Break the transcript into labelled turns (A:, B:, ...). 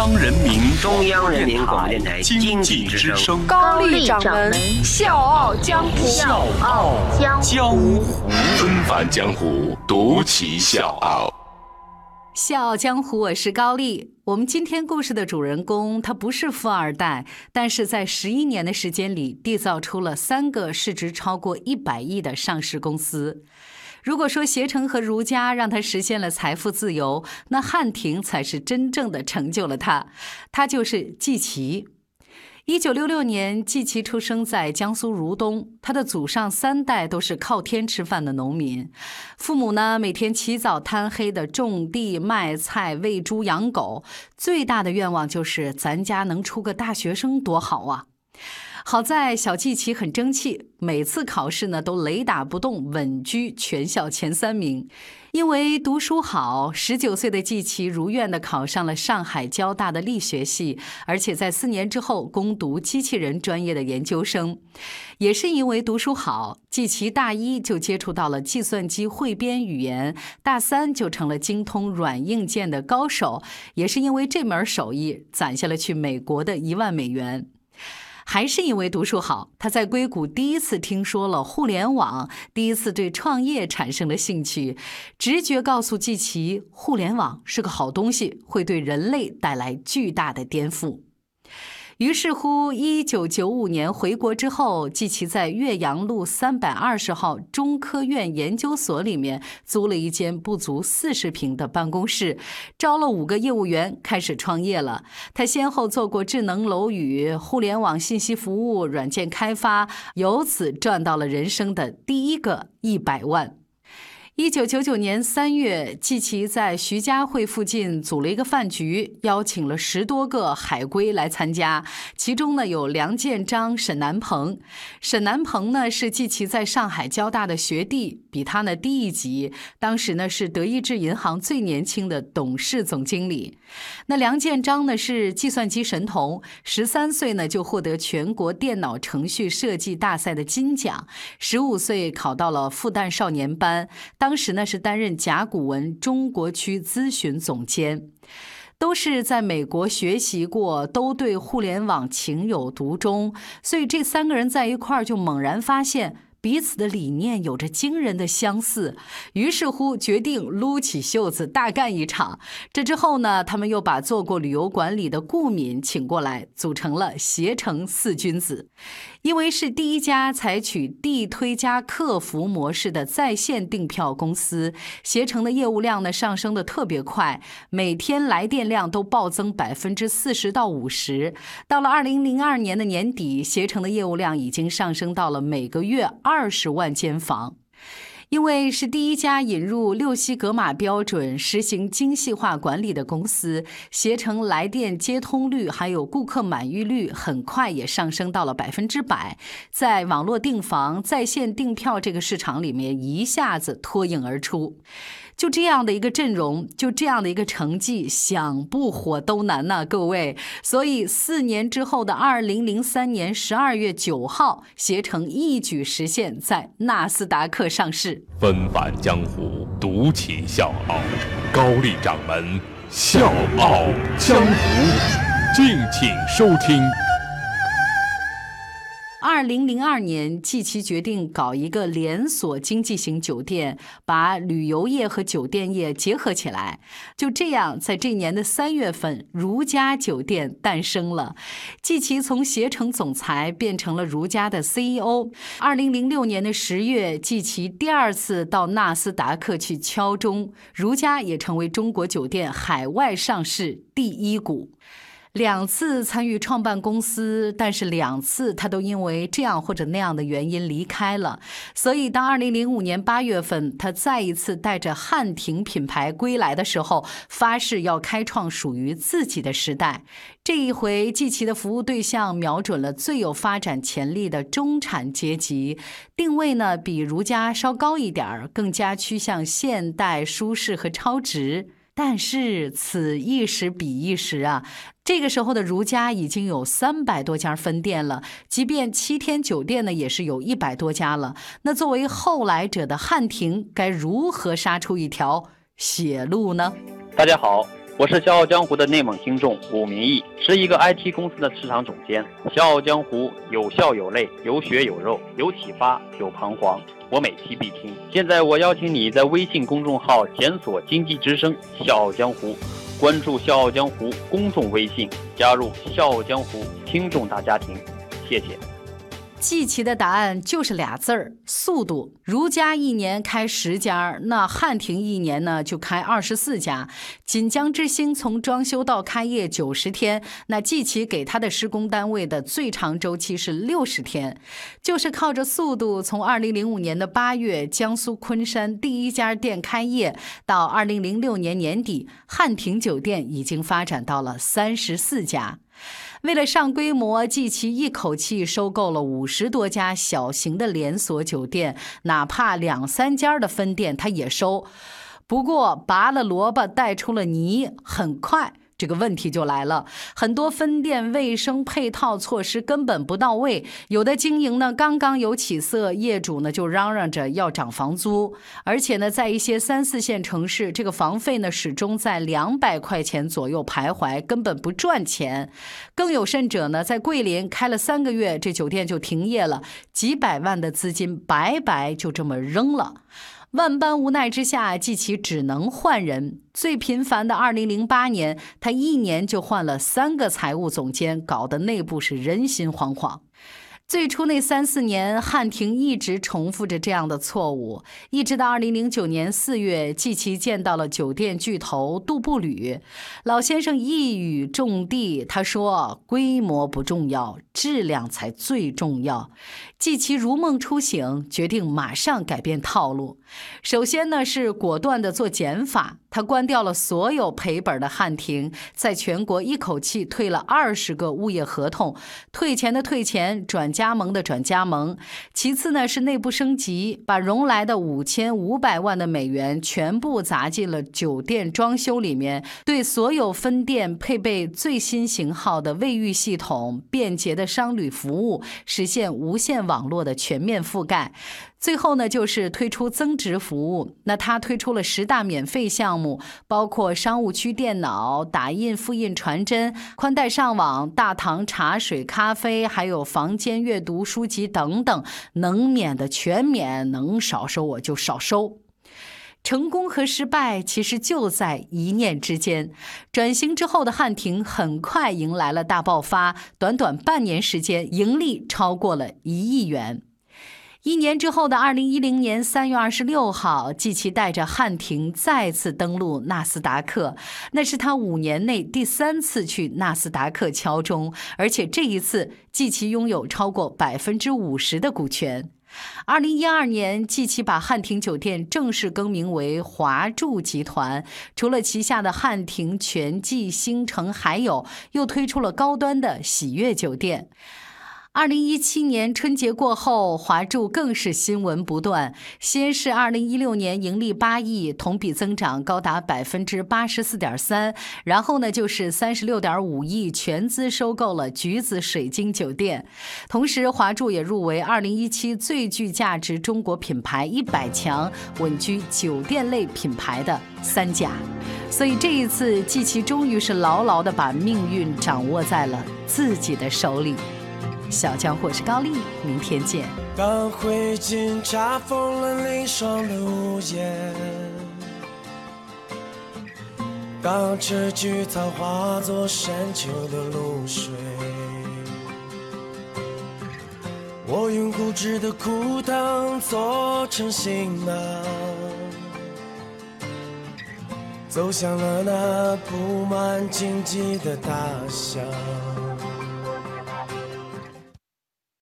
A: 央人民
B: 中央人民广播电台
A: 经济之声
C: 高丽掌门笑傲江湖，
A: 笑傲江湖，纷繁江湖，独骑笑傲。
D: 笑傲江湖，我是高丽。我们今天故事的主人公，他不是富二代，但是在十一年的时间里，缔造出了三个市值超过一百亿的上市公司。如果说携程和如家让他实现了财富自由，那汉庭才是真正的成就了他。他就是季琦。一九六六年，季琦出生在江苏如东，他的祖上三代都是靠天吃饭的农民，父母呢每天起早贪黑的种地卖菜、喂猪养狗，最大的愿望就是咱家能出个大学生多好啊！好在小季琦很争气，每次考试呢都雷打不动，稳居全校前三名。因为读书好，十九岁的季琦如愿的考上了上海交大的力学系，而且在四年之后攻读机器人专业的研究生。也是因为读书好，季琦大一就接触到了计算机汇编语言，大三就成了精通软硬件的高手。也是因为这门手艺，攒下了去美国的一万美元。还是因为读书好，他在硅谷第一次听说了互联网，第一次对创业产生了兴趣。直觉告诉季琦，互联网是个好东西，会对人类带来巨大的颠覆。于是乎，一九九五年回国之后，季琦在岳阳路三百二十号中科院研究所里面租了一间不足四十平的办公室，招了五个业务员，开始创业了。他先后做过智能楼宇、互联网信息服务、软件开发，由此赚到了人生的第一个一百万。一九九九年三月，季琦在徐家汇附近组了一个饭局，邀请了十多个海归来参加。其中呢有梁建章、沈南鹏。沈南鹏呢是季琦在上海交大的学弟，比他呢低一级。当时呢是德意志银行最年轻的董事总经理。那梁建章呢是计算机神童，十三岁呢就获得全国电脑程序设计大赛的金奖，十五岁考到了复旦少年班。当时呢是担任甲骨文中国区咨询总监，都是在美国学习过，都对互联网情有独钟，所以这三个人在一块儿就猛然发现。彼此的理念有着惊人的相似，于是乎决定撸起袖子大干一场。这之后呢，他们又把做过旅游管理的顾敏请过来，组成了携程四君子。因为是第一家采取地推加客服模式的在线订票公司，携程的业务量呢上升的特别快，每天来电量都暴增百分之四十到五十。到了二零零二年的年底，携程的业务量已经上升到了每个月。二十万间房，因为是第一家引入六西格玛标准、实行精细化管理的公司，携程来电接通率还有顾客满意率很快也上升到了百分之百，在网络订房、在线订票这个市场里面一下子脱颖而出。就这样的一个阵容，就这样的一个成绩，想不火都难呐，各位。所以四年之后的二零零三年十二月九号，携程一举实现在纳斯达克上市。
A: 纷返江湖，独起笑傲，高丽掌门笑傲江湖，敬请收听。
D: 二零零二年，季琦决定搞一个连锁经济型酒店，把旅游业和酒店业结合起来。就这样，在这年的三月份，如家酒店诞生了。季琦从携程总裁变成了如家的 CEO。二零零六年的十月，季琦第二次到纳斯达克去敲钟，如家也成为中国酒店海外上市第一股。两次参与创办公司，但是两次他都因为这样或者那样的原因离开了。所以，当2005年8月份他再一次带着汉庭品牌归来的时候，发誓要开创属于自己的时代。这一回，季琦的服务对象瞄准了最有发展潜力的中产阶级，定位呢比如家稍高一点儿，更加趋向现代、舒适和超值。但是此一时彼一时啊，这个时候的如家已经有三百多家分店了，即便七天酒店呢，也是有一百多家了。那作为后来者的汉庭，该如何杀出一条血路呢？
E: 大家好。
B: 我是笑傲江湖的内蒙听众武明义，是一个 IT 公司的市场总监。笑傲江湖有笑有泪，有血有肉，有启发有彷徨，我每期必听。现在我邀请你在微信公众号检索“经济之声笑傲江湖”，关注“笑傲江湖”公众微信，加入“笑傲江湖”听众大家庭。谢谢。
D: 季琦的答案就是俩字儿：速度。如家一年开十家，那汉庭一年呢就开二十四家。锦江之星从装修到开业九十天，那季琦给他的施工单位的最长周期是六十天，就是靠着速度，从二零零五年的八月江苏昆山第一家店开业，到二零零六年年底，汉庭酒店已经发展到了三十四家。为了上规模，季琦一口气收购了五十多家小型的连锁酒店，哪怕两三家的分店他也收。不过，拔了萝卜带出了泥，很快。这个问题就来了，很多分店卫生配套措施根本不到位，有的经营呢刚刚有起色，业主呢就嚷嚷着要涨房租，而且呢在一些三四线城市，这个房费呢始终在两百块钱左右徘徊，根本不赚钱。更有甚者呢，在桂林开了三个月，这酒店就停业了，几百万的资金白白就这么扔了。万般无奈之下，季琦只能换人。最频繁的二零零八年，他一年就换了三个财务总监，搞得内部是人心惶惶。最初那三四年，汉庭一直重复着这样的错误，一直到二零零九年四月，季琦见到了酒店巨头杜布吕老先生，一语中的，他说：“规模不重要，质量才最重要。”季琦如梦初醒，决定马上改变套路。首先呢，是果断的做减法。他关掉了所有赔本的汉庭，在全国一口气退了二十个物业合同，退钱的退钱，转加盟的转加盟。其次呢是内部升级，把融来的五千五百万的美元全部砸进了酒店装修里面，对所有分店配备最新型号的卫浴系统、便捷的商旅服务，实现无线网络的全面覆盖。最后呢，就是推出增值服务。那他推出了十大免费项目，包括商务区电脑、打印、复印、传真、宽带上网、大堂茶水、咖啡，还有房间阅读书籍等等，能免的全免，能少收我就少收。成功和失败其实就在一念之间。转型之后的汉庭很快迎来了大爆发，短短半年时间，盈利超过了一亿元。一年之后的二零一零年三月二十六号，季琦带着汉庭再次登陆纳斯达克，那是他五年内第三次去纳斯达克敲钟，而且这一次季琦拥有超过百分之五十的股权。二零一二年，季琦把汉庭酒店正式更名为华住集团，除了旗下的汉庭、全季、星城，还有又推出了高端的喜悦酒店。二零一七年春节过后，华住更是新闻不断。先是二零一六年盈利八亿，同比增长高达百分之八十四点三。然后呢，就是三十六点五亿全资收购了橘子水晶酒店。同时，华住也入围二零一七最具价值中国品牌一百强，稳居酒店类品牌的三甲。所以这一次，季琦终于是牢牢的把命运掌握在了自己的手里。小江或是高丽，明天见。
E: 当灰烬查封了凌霜的屋檐，当这菊草化作深秋的露水，我用固执的枯藤做成行囊，走向了那布满荆棘的大象。